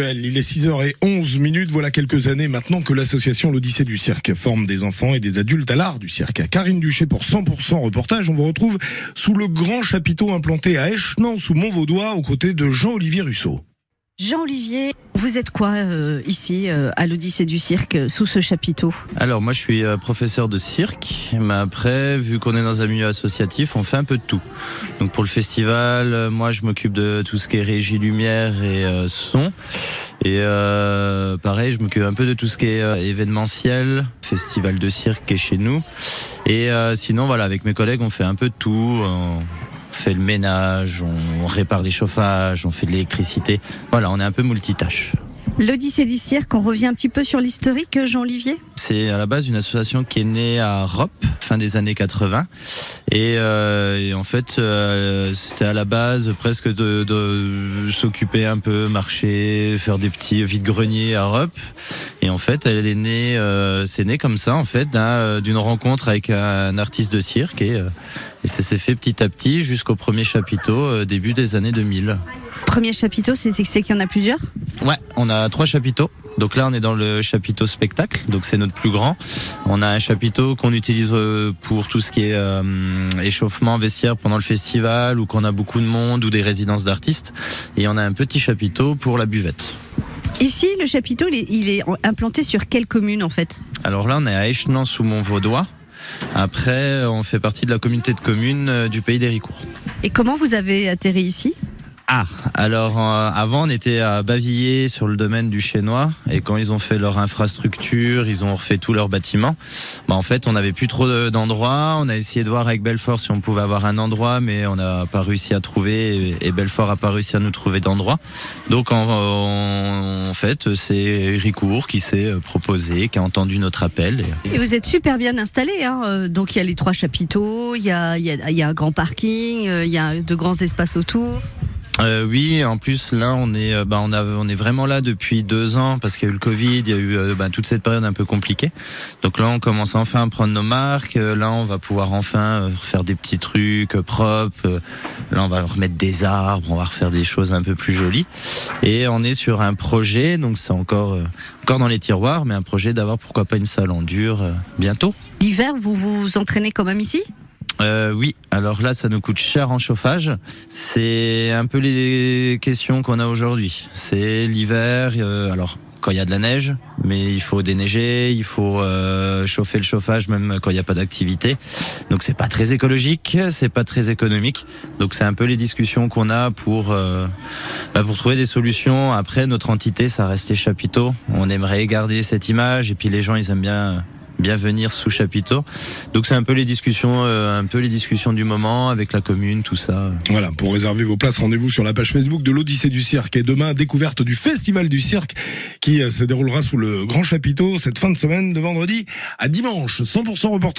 Il est 6h11 minutes. Voilà quelques années maintenant que l'association L'Odyssée du Cirque forme des enfants et des adultes à l'art du cirque. Karine Duché pour 100% reportage. On vous retrouve sous le grand chapiteau implanté à Echenant sous Montvaudois aux côtés de Jean-Olivier Russo. Jean-Olivier, vous êtes quoi euh, ici euh, à l'Odyssée du cirque sous ce chapiteau? Alors moi je suis euh, professeur de cirque, mais après vu qu'on est dans un milieu associatif, on fait un peu de tout. Donc pour le festival, moi je m'occupe de tout ce qui est régie lumière et son. Et pareil, je m'occupe un peu de tout ce qui est événementiel, festival de cirque qui est chez nous. Et sinon voilà, avec mes collègues, on fait un peu de tout fait le ménage, on répare les chauffages, on fait de l'électricité. Voilà, on est un peu multitâche. L'Odyssée du cirque, on revient un petit peu sur l'historique, Jean-Olivier? C'est à la base une association qui est née à Rop, fin des années 80. Euh, et, en fait, euh, c'était à la base presque de, s'occuper un peu, marcher, faire des petits vides-greniers à Rop. Et en fait, elle est née, euh, c'est né comme ça, en fait, d'une rencontre avec un artiste de cirque. Et, et ça s'est fait petit à petit jusqu'au premier chapiteau, début des années 2000. Premier chapiteau, c'est qu'il y en a plusieurs? Ouais, on a trois chapiteaux. Donc là, on est dans le chapiteau spectacle, donc c'est notre plus grand. On a un chapiteau qu'on utilise euh, pour tout ce qui est euh, échauffement vestiaire pendant le festival, ou qu'on a beaucoup de monde, ou des résidences d'artistes. Et on a un petit chapiteau pour la buvette. Ici, le chapiteau, il est implanté sur quelle commune en fait? Alors là, on est à Echenant sous Montvaudois. Après, on fait partie de la communauté de communes euh, du pays d'Héricourt. Et comment vous avez atterri ici? Ah, alors euh, avant on était à Bavillé sur le domaine du Chênois et quand ils ont fait leur infrastructure, ils ont refait tous leurs bâtiments. Bah en fait on n'avait plus trop d'endroits. On a essayé de voir avec Belfort si on pouvait avoir un endroit, mais on n'a pas réussi à trouver et Belfort a pas réussi à nous trouver d'endroit. Donc en, en fait c'est Ricourt qui s'est proposé, qui a entendu notre appel. Et vous êtes super bien installé. Hein euh, Donc il y a les trois chapiteaux, il y a, y a, y a un grand parking, euh, il y a de grands espaces autour. Euh, oui, en plus là on est, euh, bah, on, a, on est vraiment là depuis deux ans parce qu'il y a eu le Covid, il y a eu euh, bah, toute cette période un peu compliquée. Donc là on commence enfin à prendre nos marques. Là on va pouvoir enfin faire des petits trucs propres. Là on va remettre des arbres, on va refaire des choses un peu plus jolies. Et on est sur un projet, donc c'est encore encore dans les tiroirs, mais un projet d'avoir pourquoi pas une salle en dur bientôt. L'hiver vous vous entraînez quand même ici? Euh, oui, alors là, ça nous coûte cher en chauffage. C'est un peu les questions qu'on a aujourd'hui. C'est l'hiver, euh, alors quand il y a de la neige, mais il faut déneiger, il faut euh, chauffer le chauffage même quand il n'y a pas d'activité. Donc c'est pas très écologique, c'est pas très économique. Donc c'est un peu les discussions qu'on a pour bah, pour trouver des solutions. Après notre entité, ça reste les chapiteaux. On aimerait garder cette image et puis les gens ils aiment bien bien venir sous chapiteau. Donc c'est un peu les discussions, euh, un peu les discussions du moment avec la commune, tout ça. Voilà, pour réserver vos places, rendez-vous sur la page Facebook de l'Odyssée du Cirque. Et demain, découverte du Festival du Cirque qui euh, se déroulera sous le grand chapiteau cette fin de semaine de vendredi à dimanche. 100% reportage.